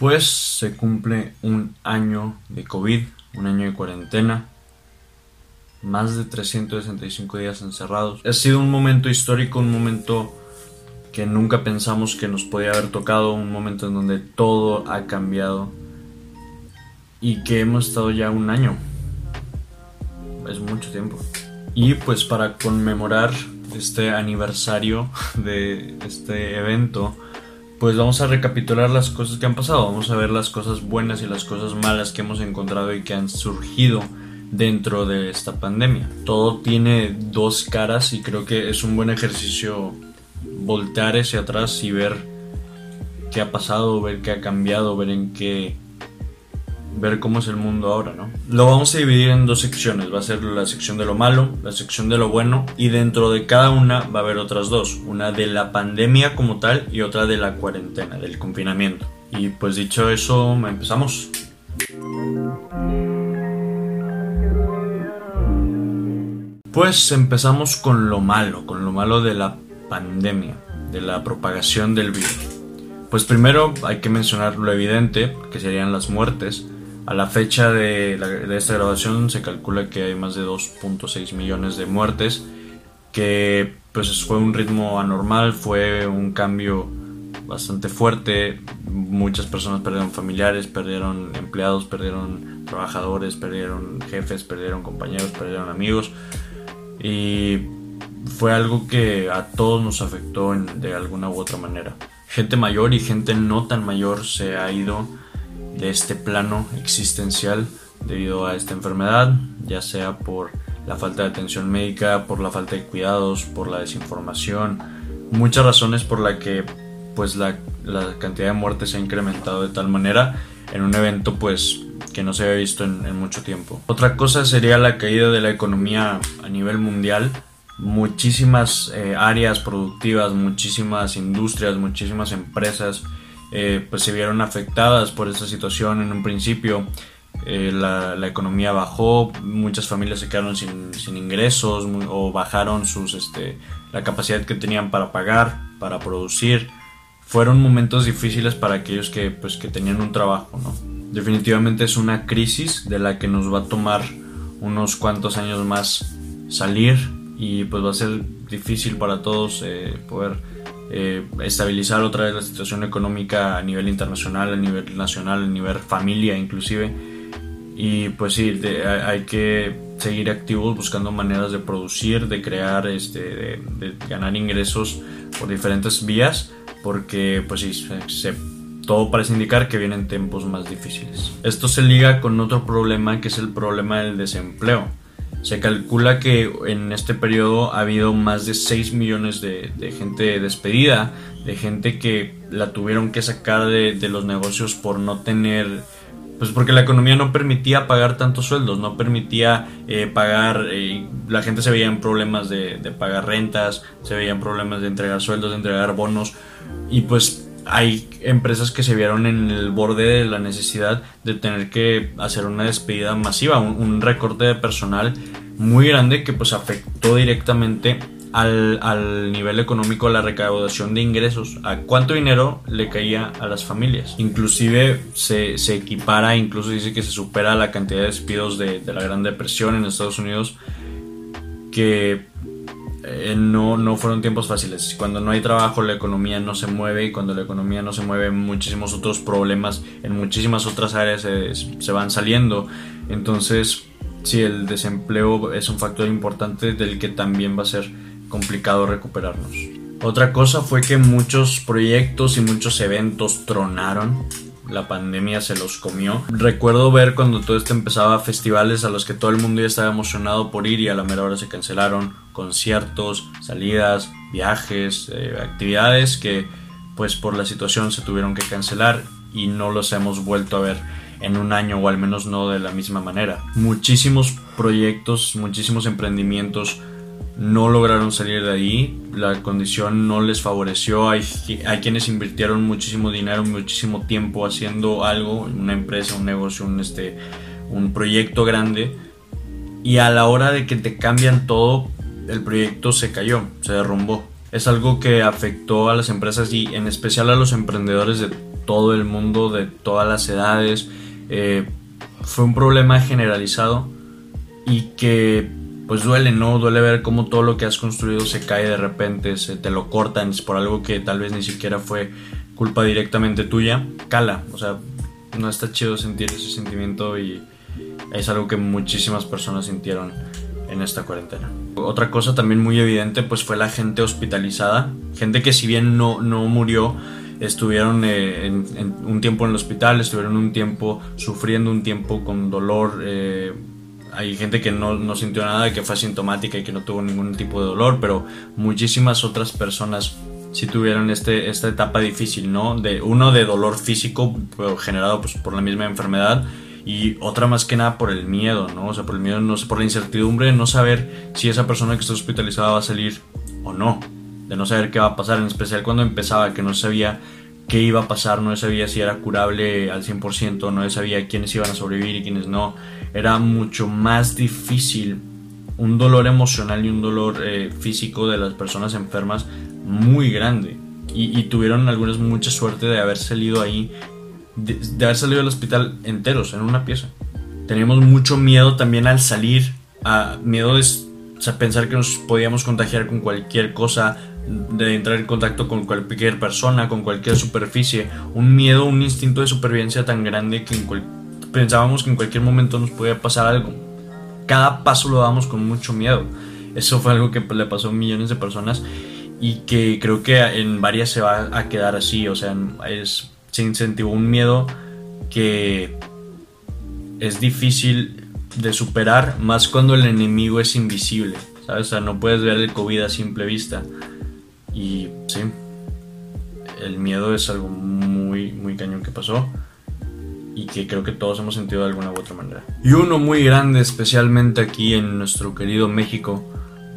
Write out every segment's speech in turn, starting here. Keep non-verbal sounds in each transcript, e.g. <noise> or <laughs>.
Pues se cumple un año de COVID, un año de cuarentena, más de 365 días encerrados. Ha sido un momento histórico, un momento que nunca pensamos que nos podía haber tocado, un momento en donde todo ha cambiado y que hemos estado ya un año. Es mucho tiempo. Y pues para conmemorar este aniversario de este evento, pues vamos a recapitular las cosas que han pasado, vamos a ver las cosas buenas y las cosas malas que hemos encontrado y que han surgido dentro de esta pandemia. Todo tiene dos caras y creo que es un buen ejercicio voltear hacia atrás y ver qué ha pasado, ver qué ha cambiado, ver en qué ver cómo es el mundo ahora, ¿no? Lo vamos a dividir en dos secciones, va a ser la sección de lo malo, la sección de lo bueno y dentro de cada una va a haber otras dos, una de la pandemia como tal y otra de la cuarentena, del confinamiento. Y pues dicho eso, empezamos. Pues empezamos con lo malo, con lo malo de la pandemia, de la propagación del virus. Pues primero hay que mencionar lo evidente, que serían las muertes. A la fecha de, esta grabación se calcula que hay más de 2.6 millones de muertes, que pues fue un ritmo anormal, fue un cambio bastante fuerte. Muchas personas perdieron familiares, perdieron empleados, perdieron trabajadores, perdieron jefes, perdieron compañeros, perdieron amigos. Y fue algo que a todos nos afectó de alguna u otra manera. Gente mayor y gente no tan mayor se ha ido de este plano existencial debido a esta enfermedad, ya sea por la falta de atención médica, por la falta de cuidados, por la desinformación, muchas razones por las que pues la, cantidad de muertes se ha incrementado de tal manera en un evento pues que no se había visto en, en mucho tiempo. Otra cosa sería la caída de la economía a nivel mundial. Muchísimas eh, áreas productivas, muchísimas industrias, muchísimas empresas eh, pues se vieron afectadas por esta situación en un principio. Eh, la, economía bajó, muchas familias se quedaron sin, sin ingresos o bajaron sus, este, la capacidad que tenían para pagar, para producir. Fueron momentos difíciles para aquellos que, pues, que tenían un trabajo. ¿no? Definitivamente es una crisis de la que nos va a tomar unos cuantos años más salir y pues va a ser difícil para todos eh, poder eh, estabilizar otra vez la situación económica a nivel internacional, a nivel nacional, a nivel familia inclusive. Y pues sí, hay que seguir activos buscando maneras de producir, de crear, este, de, ganar ingresos por diferentes vías, porque pues sí, se, todo parece indicar que vienen tiempos más difíciles. Esto se liga con otro problema que es el problema del desempleo se calcula que en este periodo ha habido más de 6 millones de, gente despedida, de gente que la tuvieron que sacar de, los negocios por no tener pues porque la economía no permitía pagar tantos sueldos, no permitía eh, pagar, eh, la gente se veía en problemas de, pagar rentas, se veía en problemas de entregar sueldos, de entregar bonos, y pues hay empresas que se vieron en el borde de la necesidad de tener que hacer una despedida masiva, un, recorte de personal muy grande que pues afectó directamente al, nivel económico, a la recaudación de ingresos, a cuánto dinero le caía a las familias. Inclusive se, equipara, incluso dice que se supera la cantidad de despidos de, de la Gran Depresión en Estados Unidos, que eh, no, no fueron tiempos fáciles. Cuando no hay trabajo, la economía no se mueve y cuando la economía no se mueve, muchísimos otros problemas en muchísimas otras áreas se, van saliendo. Entonces, sí, el desempleo es un factor importante del que también va a ser complicado recuperarnos. Otra cosa fue que muchos proyectos y muchos eventos tronaron la pandemia se los comió. Recuerdo ver cuando todo esto empezaba festivales a los que todo el mundo ya estaba emocionado por ir y a la mera hora se cancelaron conciertos, salidas, viajes, eh, actividades que pues por la situación se tuvieron que cancelar y no los hemos vuelto a ver en un año o al menos no de la misma manera. Muchísimos proyectos, muchísimos emprendimientos no lograron salir de ahí, la condición no les favoreció, hay, hay quienes invirtieron muchísimo dinero, muchísimo tiempo haciendo algo, una empresa, un negocio, un, este, un proyecto grande, y a la hora de que te cambian todo, el proyecto se cayó, se derrumbó. Es algo que afectó a las empresas y en especial a los emprendedores de todo el mundo, de todas las edades. Eh, fue un problema generalizado y que pues duele, ¿no? Duele ver cómo todo lo que has construido se cae de repente, se te lo cortan por algo que tal vez ni siquiera fue culpa directamente tuya. Cala, o sea, no está chido sentir ese sentimiento y es algo que muchísimas personas sintieron en esta cuarentena. Otra cosa también muy evidente pues fue la gente hospitalizada, gente que si bien no, no murió, estuvieron eh, un tiempo en el hospital, estuvieron un tiempo sufriendo, un tiempo con dolor. Eh, hay gente que no, no, sintió nada, que fue asintomática y que no tuvo ningún tipo de dolor, pero muchísimas otras personas sí tuvieron este, esta etapa difícil, ¿no? De, uno de dolor físico generado pues, por la misma enfermedad y otra más que nada por el miedo, ¿no? O sea, por el miedo, no, por la incertidumbre de no saber si esa persona que está hospitalizada va a salir o no, de no saber qué va a pasar, en especial cuando empezaba, que no sabía qué iba a pasar, no sabía si era curable al 100%, no sabía quiénes iban a sobrevivir y quiénes no. Era mucho más difícil un dolor emocional y un dolor eh, físico de las personas enfermas muy grande. Y, y, tuvieron algunos mucha suerte de haber salido ahí de, haber salido del hospital enteros, en una pieza. Teníamos mucho miedo también al salir, a miedo de pensar que nos podíamos contagiar con cualquier cosa, de entrar en contacto con cualquier persona, con cualquier superficie. Un miedo, un instinto de supervivencia tan grande que pensábamos que en cualquier momento nos podía pasar algo. Cada paso lo dábamos con mucho miedo. Eso fue algo que le pasó a millones de personas y que creo que en varias se va a quedar así. O sea, es se incentivó un miedo que es difícil de superar, más cuando el enemigo es invisible, ¿sabes? O sea, no puedes ver el COVID a simple vista. Y sí, el miedo es algo muy, muy cañón que pasó y que creo que todos hemos sentido de alguna u otra manera. Y uno muy grande, especialmente aquí en nuestro querido México,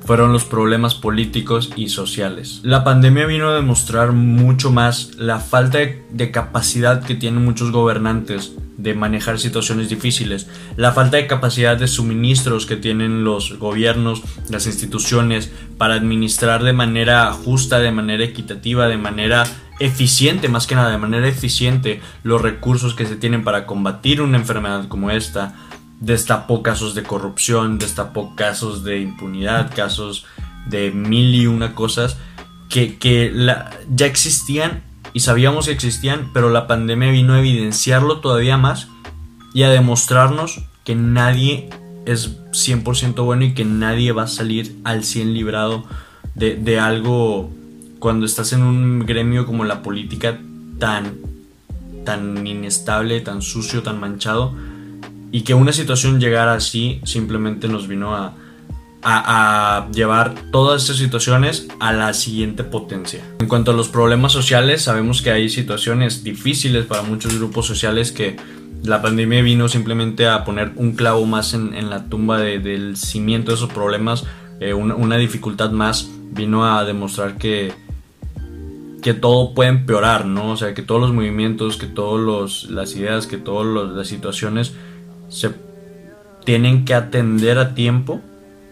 fueron los problemas políticos y sociales. La pandemia vino a demostrar mucho más la falta de capacidad que tienen muchos gobernantes de manejar situaciones difíciles, la falta de capacidad de suministros que tienen los gobiernos, las instituciones para administrar de manera justa, de manera equitativa, de manera eficiente, más que nada, de manera eficiente los recursos que se tienen para combatir una enfermedad como esta, destapó casos de corrupción, destapó casos de impunidad, casos de mil y una cosas que, ya existían y sabíamos que existían, pero la pandemia vino a evidenciarlo todavía más y a demostrarnos que nadie es 100% bueno y que nadie va a salir al 100 librado de, de algo cuando estás en un gremio como la política tan, tan inestable, tan sucio, tan manchado y que una situación llegara así simplemente nos vino a, a, llevar todas esas situaciones a la siguiente potencia. En cuanto a los problemas sociales, sabemos que hay situaciones difíciles para muchos grupos sociales que la pandemia vino simplemente a poner un clavo más en, la tumba del cimiento de esos problemas, eh, una, dificultad más, vino a demostrar que, que todo puede empeorar, ¿no? O sea, que todos los movimientos, que todas las ideas, que todas las situaciones se tienen que atender a tiempo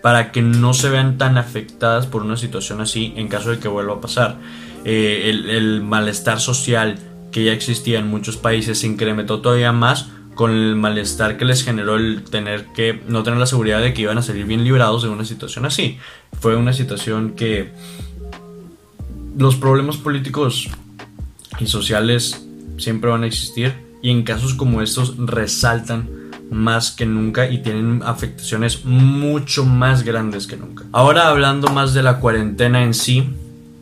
para que no se vean tan afectadas por una situación así en caso de que vuelva a pasar. Eh, el, malestar social que ya existía en muchos países se incrementó todavía más con el malestar que les generó el tener que no tener la seguridad de que iban a salir bien librados de una situación así. Fue una situación que los problemas políticos y sociales siempre van a existir y en casos como estos resaltan más que nunca y tienen afectaciones mucho más grandes que nunca. Ahora hablando más de la cuarentena en sí,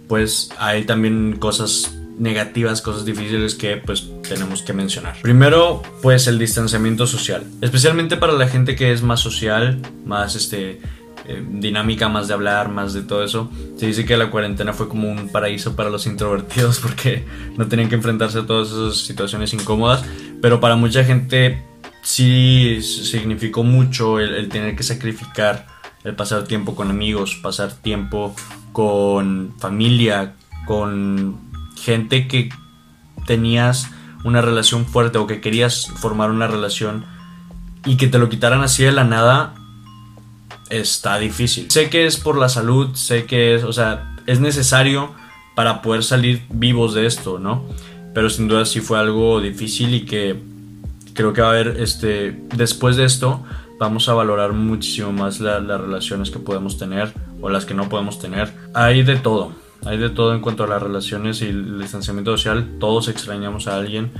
pues hay también cosas negativas, cosas difíciles que pues tenemos que mencionar. Primero, pues el distanciamiento social, especialmente para la gente que es más social, más este eh, dinámica, más de hablar, más de todo eso. Se dice que la cuarentena fue como un paraíso para los introvertidos <laughs> porque no tenían que enfrentarse a todas esas situaciones incómodas, pero para mucha gente sí significó mucho el, tener que sacrificar, el pasar tiempo con amigos, pasar tiempo con familia, con gente que tenías una relación fuerte o que querías formar una relación y que te lo quitaran así de la nada está difícil. Sé que es por la salud, sé que es, o sea, es necesario para poder salir vivos de esto, ¿no? pero sin duda sí fue algo difícil y que creo que va a haber, este, después de esto, vamos a valorar muchísimo más las relaciones que podemos tener o las que no podemos tener. Hay de todo, hay de todo en cuanto a las relaciones y el distanciamiento social. Todos extrañamos a alguien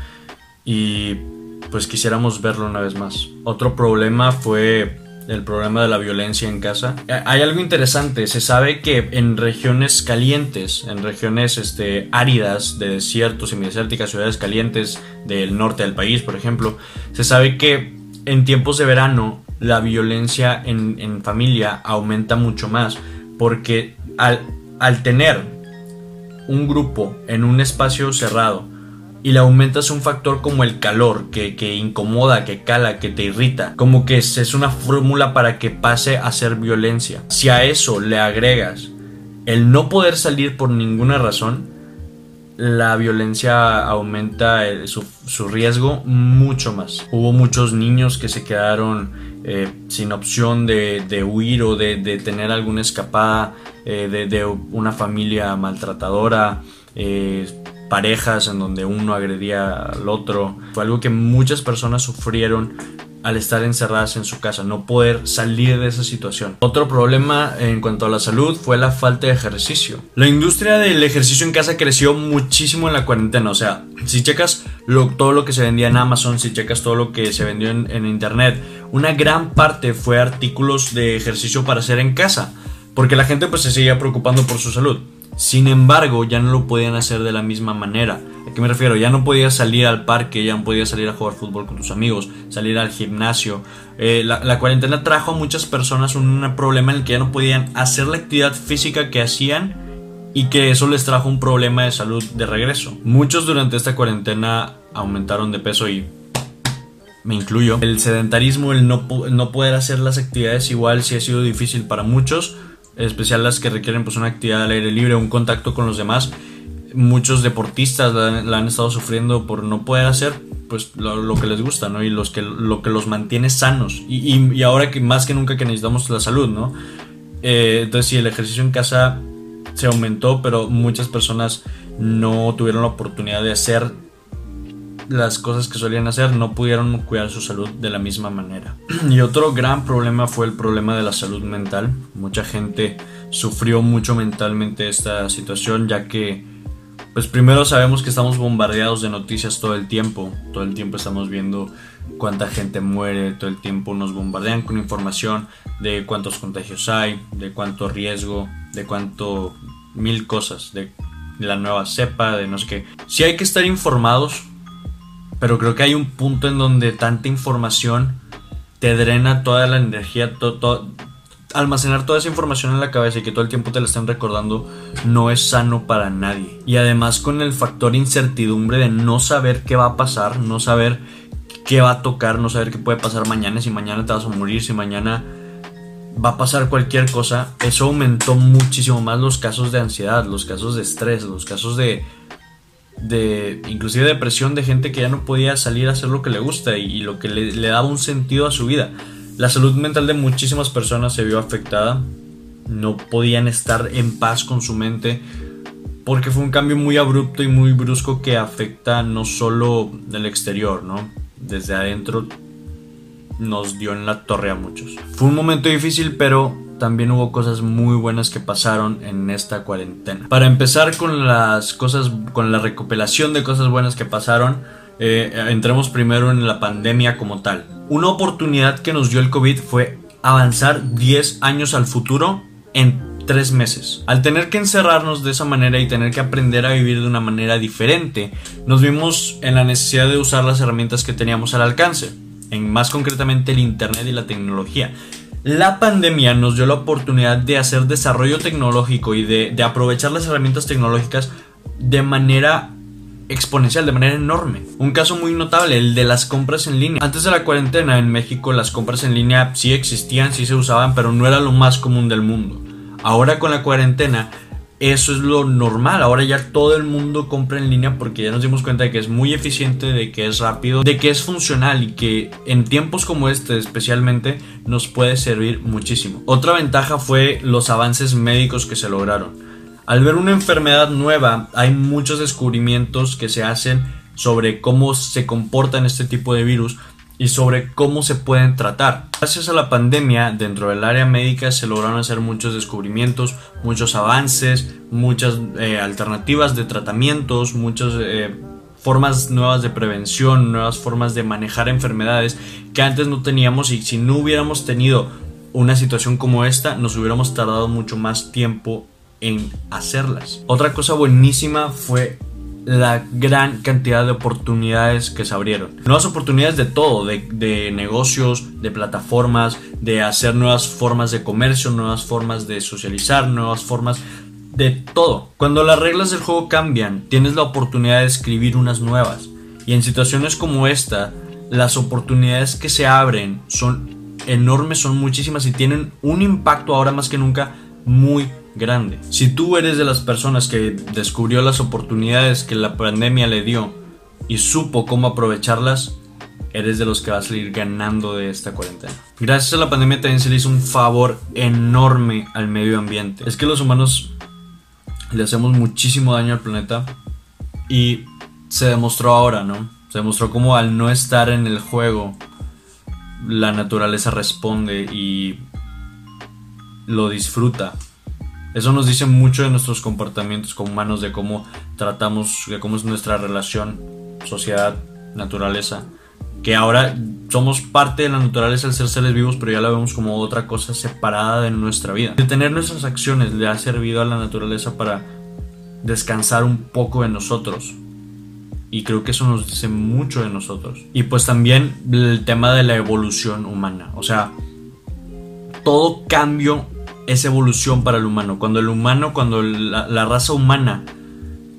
y pues quisiéramos verlo una vez más. Otro problema fue el problema de la violencia en casa. Hay algo interesante, se sabe que en regiones calientes, en regiones este, áridas de desiertos, semidesérticas, ciudades calientes del norte del país, por ejemplo, se sabe que en tiempos de verano la violencia en, familia aumenta mucho más porque al, al tener un grupo en un espacio cerrado, y le aumentas un factor como el calor, que, incomoda, que cala, que te irrita, como que es, una fórmula para que pase a ser violencia. Si a eso le agregas el no poder salir por ninguna razón, la violencia aumenta su, riesgo mucho más. Hubo muchos niños que se quedaron eh, sin opción de, huir o de, tener alguna escapada eh, de, una familia maltratadora. Eh, parejas en donde uno agredía al otro. Fue algo que muchas personas sufrieron al estar encerradas en su casa, no poder salir de esa situación. Otro problema en cuanto a la salud fue la falta de ejercicio. La industria del ejercicio en casa creció muchísimo en la cuarentena, o sea, si checas todo lo que se vendía en Amazon, si checas todo lo que se vendió en, en internet, una gran parte fue artículos de ejercicio para hacer en casa, porque la gente pues se seguía preocupando por su salud. Sin embargo, ya no lo podían hacer de la misma manera. ¿A qué me refiero? Ya no podías salir al parque, ya no podías salir a jugar fútbol con tus amigos, salir al gimnasio. Eh, la, cuarentena trajo a muchas personas un problema en el que ya no podían hacer la actividad física que hacían y que eso les trajo un problema de salud de regreso. Muchos durante esta cuarentena aumentaron de peso y me incluyo. El sedentarismo, el no, no poder hacer las actividades igual sí ha sido difícil para muchos especial las que requieren pues una actividad al aire libre, un contacto con los demás. Muchos deportistas la, han estado sufriendo por no poder hacer pues lo, que les gusta, ¿no? Y los que, lo que los mantiene sanos. Y, ahora que más que nunca que necesitamos la salud, ¿no? Eh, entonces sí, el ejercicio en casa se aumentó, pero muchas personas no tuvieron la oportunidad de hacer las cosas que solían hacer, no pudieron cuidar su salud de la misma manera. <clears throat> Y otro gran problema fue el problema de la salud mental. Mucha gente sufrió mucho mentalmente esta situación, ya que, pues primero sabemos que estamos bombardeados de noticias todo el tiempo, todo el tiempo estamos viendo cuánta gente muere, todo el tiempo nos bombardean con información de cuántos contagios hay, de cuánto riesgo, de cuánto mil cosas, de la nueva cepa, de no sé qué. Si hay que estar informados, pero creo que hay un punto en donde tanta información te drena toda la energía, almacenar toda esa información en la cabeza y que todo el tiempo te la estén recordando no es sano para nadie. Y además con el factor incertidumbre de no saber qué va a pasar, no saber qué va a tocar, no saber qué puede pasar mañana, si mañana te vas a morir, si mañana va a pasar cualquier cosa, eso aumentó muchísimo más los casos de ansiedad, los casos de estrés, los casos de de inclusive depresión de gente que ya no podía salir a hacer lo que le gusta y, lo que le, daba un sentido a su vida. La salud mental de muchísimas personas se vio afectada, no podían estar en paz con su mente porque fue un cambio muy abrupto y muy brusco que afecta no solo del exterior, ¿no? Desde adentro nos dio en la torre a muchos. Fue un momento difícil, pero también hubo cosas muy buenas que pasaron en esta cuarentena. Para empezar con las cosas, con la recopilación de cosas buenas que pasaron, eh, entremos primero en la pandemia como tal. Una oportunidad que nos dio el COVID fue avanzar 10 años al futuro en 3 meses. Al tener que encerrarnos de esa manera y tener que aprender a vivir de una manera diferente, nos vimos en la necesidad de usar las herramientas que teníamos al alcance, en más concretamente el Internet y la tecnología. La pandemia nos dio la oportunidad de hacer desarrollo tecnológico y de, aprovechar las herramientas tecnológicas de manera exponencial, de manera enorme. Un caso muy notable, el de las compras en línea. Antes de la cuarentena en México las compras en línea sí existían, sí se usaban, pero no era lo más común del mundo. Ahora con la cuarentena eso es lo normal. Ahora ya todo el mundo compra en línea porque ya nos dimos cuenta de que es muy eficiente, de que es rápido, de que es funcional y que en tiempos como este especialmente nos puede servir muchísimo. Otra ventaja fue los avances médicos que se lograron. Al ver una enfermedad nueva, hay muchos descubrimientos que se hacen sobre cómo se comportan este tipo de virus y sobre cómo se pueden tratar. Gracias a la pandemia, dentro del área médica se lograron hacer muchos descubrimientos, muchos avances, muchas eh, alternativas de tratamientos, muchas eh, formas nuevas de prevención, nuevas formas de manejar enfermedades que antes no teníamos y si no hubiéramos tenido una situación como esta, nos hubiéramos tardado mucho más tiempo en hacerlas. Otra cosa buenísima fue la gran cantidad de oportunidades que se abrieron. Nuevas oportunidades de todo, de, negocios, de plataformas, de hacer nuevas formas de comercio, nuevas formas de socializar, nuevas formas de todo. Cuando las reglas del juego cambian, tienes la oportunidad de escribir unas nuevas. Y en situaciones como esta, las oportunidades que se abren son enormes, son muchísimas y tienen un impacto ahora más que nunca muy grande. Si tú eres de las personas que descubrió las oportunidades que la pandemia le dio y supo cómo aprovecharlas, eres de los que va a salir ganando de esta cuarentena. Gracias a la pandemia también se le hizo un favor enorme al medio ambiente. Es que los humanos le hacemos muchísimo daño al planeta y se demostró ahora, ¿no? Se demostró como al no estar en el juego, la naturaleza responde y lo disfruta. Eso nos dice mucho de nuestros comportamientos como humanos, de cómo tratamos, de cómo es nuestra relación, sociedad, naturaleza. Que ahora somos parte de la naturaleza al ser seres vivos, pero ya la vemos como otra cosa separada de nuestra vida. De tener nuestras acciones le ha servido a la naturaleza para descansar un poco de nosotros. Y creo que eso nos dice mucho de nosotros. Y pues también el tema de la evolución humana. O sea, todo cambio es evolución para el humano. Cuando el humano, cuando la, raza humana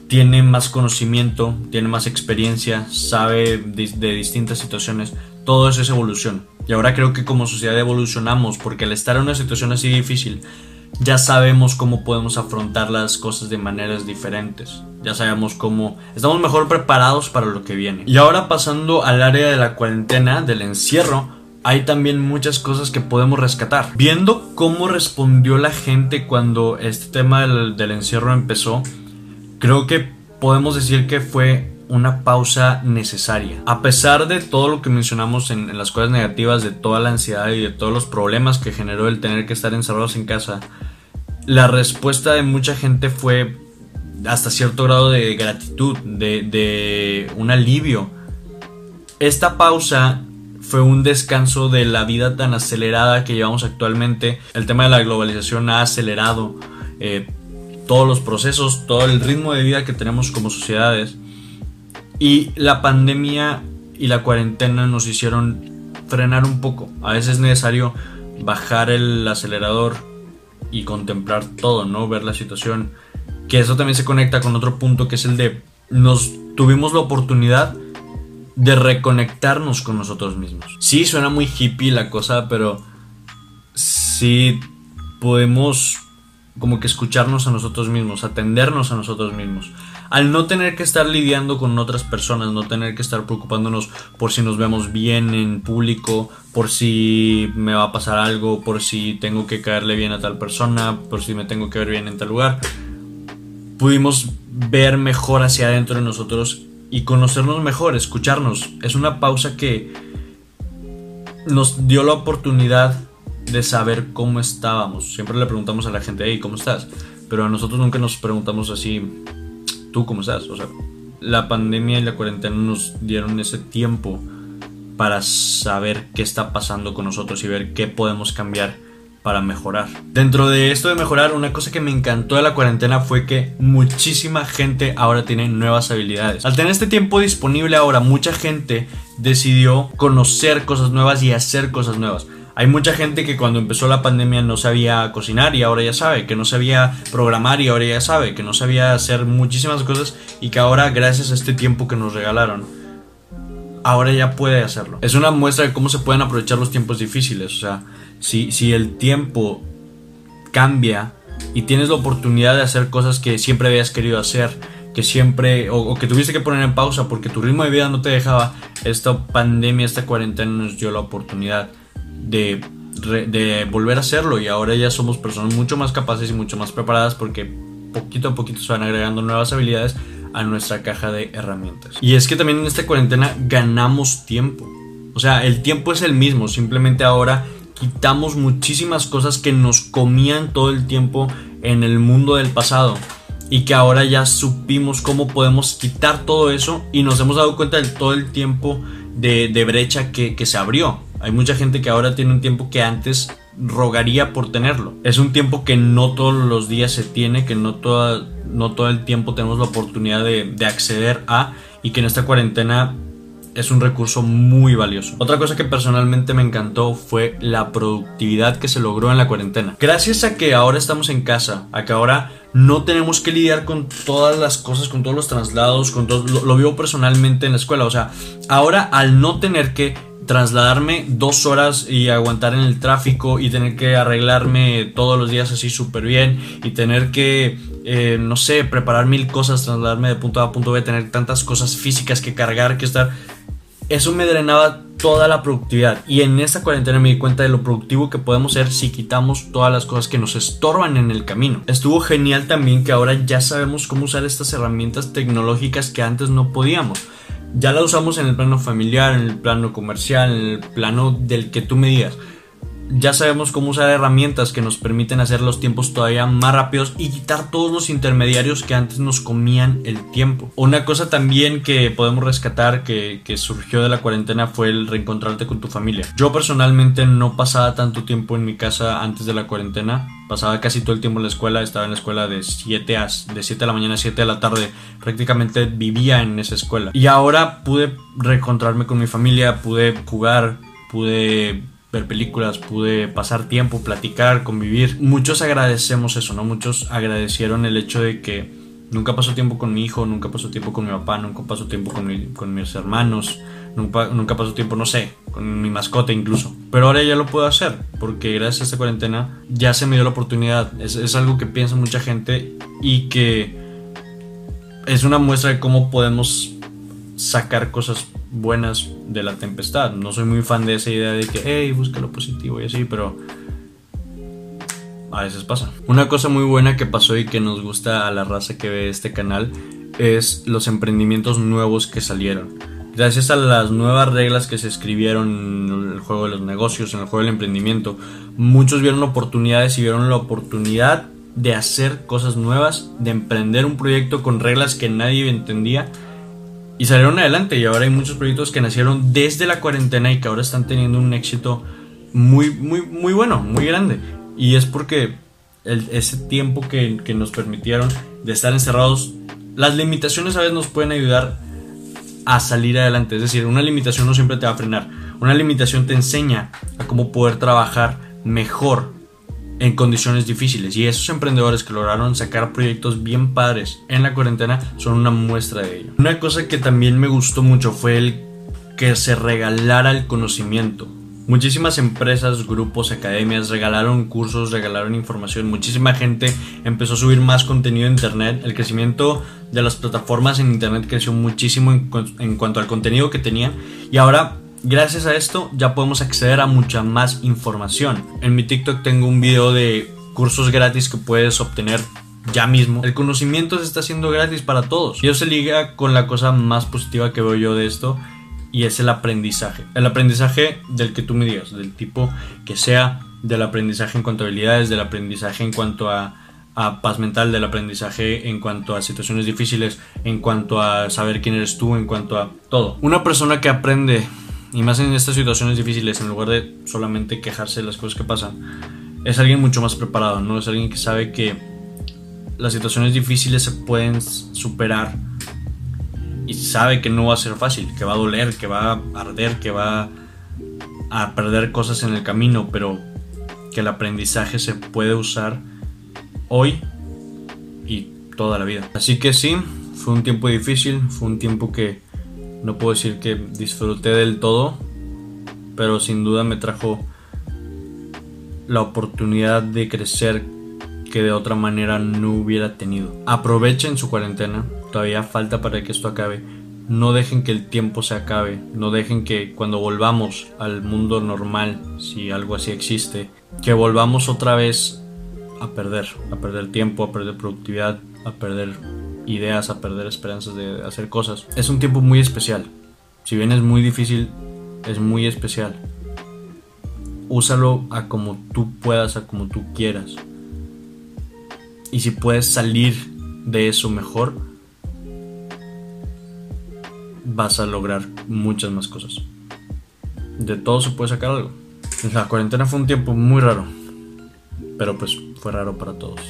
tiene más conocimiento, tiene más experiencia, sabe de, distintas situaciones, todo eso es evolución. Y ahora creo que como sociedad evolucionamos porque al estar en una situación así difícil, ya sabemos cómo podemos afrontar las cosas de maneras diferentes. Ya sabemos cómo estamos mejor preparados para lo que viene. Y ahora pasando al área de la cuarentena, del encierro, hay también muchas cosas que podemos rescatar. Viendo cómo respondió la gente cuando este tema del, encierro empezó, creo que podemos decir que fue una pausa necesaria. A pesar de todo lo que mencionamos en, las cosas negativas, de toda la ansiedad y de todos los problemas que generó el tener que estar encerrados en casa, la respuesta de mucha gente fue hasta cierto grado de gratitud, de, un alivio. Esta pausa fue un descanso de la vida tan acelerada que llevamos actualmente. El tema de la globalización ha acelerado eh, todos los procesos, todo el ritmo de vida que tenemos como sociedades. Y la pandemia y la cuarentena nos hicieron frenar un poco. A veces es necesario bajar el acelerador y contemplar todo, ¿no? Ver la situación. Que eso también se conecta con otro punto que es el de nos tuvimos la oportunidad de reconectarnos con nosotros mismos. Sí, suena muy hippie la cosa, pero sí podemos como que escucharnos a nosotros mismos, atendernos a nosotros mismos. Al no tener que estar lidiando con otras personas, no tener que estar preocupándonos por si nos vemos bien en público, por si me va a pasar algo, por si tengo que caerle bien a tal persona, por si me tengo que ver bien en tal lugar, pudimos ver mejor hacia adentro de nosotros y conocernos mejor, escucharnos. Es una pausa que nos dio la oportunidad de saber cómo estábamos. Siempre le preguntamos a la gente, hey, ¿cómo estás? Pero a nosotros nunca nos preguntamos así, ¿tú cómo estás? O sea, la pandemia y la cuarentena nos dieron ese tiempo para saber qué está pasando con nosotros y ver qué podemos cambiar para mejorar. Dentro de esto de mejorar, una cosa que me encantó de la cuarentena fue que muchísima gente ahora tiene nuevas habilidades. Al tener este tiempo disponible ahora, mucha gente decidió conocer cosas nuevas y hacer cosas nuevas. Hay mucha gente que cuando empezó la pandemia no sabía cocinar y ahora ya sabe, que no sabía programar y ahora ya sabe, que no sabía hacer muchísimas cosas y que ahora gracias a este tiempo que nos regalaron, ahora ya puede hacerlo. Es una muestra de cómo se pueden aprovechar los tiempos difíciles, o sea, si, el tiempo cambia y tienes la oportunidad de hacer cosas que siempre habías querido hacer, que siempre, o, que tuviste que poner en pausa porque tu ritmo de vida no te dejaba, esta pandemia, esta cuarentena nos dio la oportunidad de, de volver a hacerlo y ahora ya somos personas mucho más capaces y mucho más preparadas porque poquito a poquito se van agregando nuevas habilidades a nuestra caja de herramientas. Y es que también en esta cuarentena ganamos tiempo. O sea, el tiempo es el mismo, simplemente ahora quitamos muchísimas cosas que nos comían todo el tiempo en el mundo del pasado y que ahora ya supimos cómo podemos quitar todo eso y nos hemos dado cuenta de todo el tiempo de, brecha que, que se abrió. Hay mucha gente que ahora tiene un tiempo que antes rogaría por tenerlo. Es un tiempo que no todos los días se tiene, que no, no todo el tiempo tenemos la oportunidad de, de acceder a y que en esta cuarentena es un recurso muy valioso. Otra cosa que personalmente me encantó fue la productividad que se logró en la cuarentena. Gracias a que ahora estamos en casa, a que ahora no tenemos que lidiar con todas las cosas, con todos los traslados, con todo, lo, lo vivo personalmente en la escuela. O sea, ahora al no tener que trasladarme dos horas y aguantar en el tráfico y tener que arreglarme todos los días así súper bien y tener que, eh, no sé, preparar mil cosas, trasladarme de punto A a punto B, tener tantas cosas físicas que cargar, que estar... Eso me drenaba toda la productividad y en esta cuarentena me di cuenta de lo productivo que podemos ser si quitamos todas las cosas que nos estorban en el camino. Estuvo genial también que ahora ya sabemos cómo usar estas herramientas tecnológicas que antes no podíamos ya la usamos en el plano familiar, en el plano comercial, en el plano del que tú me digas. Ya sabemos cómo usar herramientas que nos permiten hacer los tiempos todavía más rápidos y quitar todos los intermediarios que antes nos comían el tiempo. Una cosa también que podemos rescatar que, surgió de la cuarentena fue el reencontrarte con tu familia. Yo personalmente no pasaba tanto tiempo en mi casa antes de la cuarentena pasaba casi todo el tiempo en la escuela, estaba en la escuela de 7 a, de 7 de la mañana a 7 de la tarde, prácticamente vivía en esa escuela. Y ahora pude reencontrarme con mi familia, pude jugar, pude ver películas, pude pasar tiempo, platicar, convivir. Muchos agradecemos eso, ¿no? Muchos agradecieron el hecho de que nunca pasó tiempo con mi hijo, nunca pasó tiempo con mi papá, nunca pasó tiempo con, mis hermanos Nunca, paso tiempo, no sé, con mi mascota incluso. Pero ahora ya lo puedo hacer, porque gracias a esta cuarentena ya se me dio la oportunidad. Es, es algo que piensa mucha gente y que es una muestra de cómo podemos sacar cosas buenas de la tempestad. No soy muy fan de esa idea de que, hey, busca lo positivo y así, pero a veces pasa. Una cosa muy buena que pasó y que nos gusta a la raza que ve este canal es los emprendimientos nuevos que salieron gracias a las nuevas reglas que se escribieron en el juego de los negocios, en el juego del emprendimiento, muchos vieron oportunidades y vieron la oportunidad de hacer cosas nuevas, de emprender un proyecto con reglas que nadie entendía y salieron adelante y ahora hay muchos proyectos que nacieron desde la cuarentena y que ahora están teniendo un éxito muy muy muy bueno, muy grande y es porque ese tiempo que, que nos permitieron de estar encerrados, las limitaciones a veces nos pueden ayudar a salir adelante. Es decir, una limitación no siempre te va a frenar. Una limitación te enseña a cómo poder trabajar mejor en condiciones difíciles. Y esos emprendedores que lograron sacar proyectos bien padres en la cuarentena son una muestra de ello. Una cosa que también me gustó mucho fue el que se regalara el conocimiento. Muchísimas empresas, grupos, academias regalaron cursos, regalaron información. Muchísima gente empezó a subir más contenido en Internet. El crecimiento de las plataformas en Internet creció muchísimo en, cuanto al contenido que tenían. Y ahora, gracias a esto, ya podemos acceder a mucha más información. En mi TikTok tengo un video de cursos gratis que puedes obtener ya mismo. El conocimiento se está haciendo gratis para todos. Y eso se liga con la cosa más positiva que veo yo de esto y es el aprendizaje. El aprendizaje del que tú me digas, del tipo que sea, del aprendizaje en cuanto a habilidades, del aprendizaje en cuanto a, a paz mental, del aprendizaje en cuanto a situaciones difíciles, en cuanto a saber quién eres tú, en cuanto a todo. Una persona que aprende, y más en estas situaciones difíciles, en lugar de solamente quejarse de las cosas que pasan, es alguien mucho más preparado, ¿no? Es alguien que sabe que las situaciones difíciles se pueden superar y sabe que no va a ser fácil, que va a doler, que va a arder, que va a perder cosas en el camino, pero que el aprendizaje se puede usar hoy y toda la vida. Así que sí, fue un tiempo difícil, fue un tiempo que no puedo decir que disfruté del todo, pero sin duda me trajo la oportunidad de crecer que de otra manera no hubiera tenido. Aprovechen su cuarentena, todavía falta para que esto acabe. No dejen que el tiempo se acabe, no dejen que cuando volvamos al mundo normal, si algo así existe, que volvamos otra vez a perder, a perder tiempo, a perder productividad, a perder ideas, a perder esperanzas de hacer cosas. Es un tiempo muy especial. Si bien es muy difícil, es muy especial. Úsalo a como tú puedas, a como tú quieras. Y si puedes salir de eso mejor, vas a lograr muchas más cosas. De todo se puede sacar algo. La cuarentena fue un tiempo muy raro, pero pues fue raro para todos.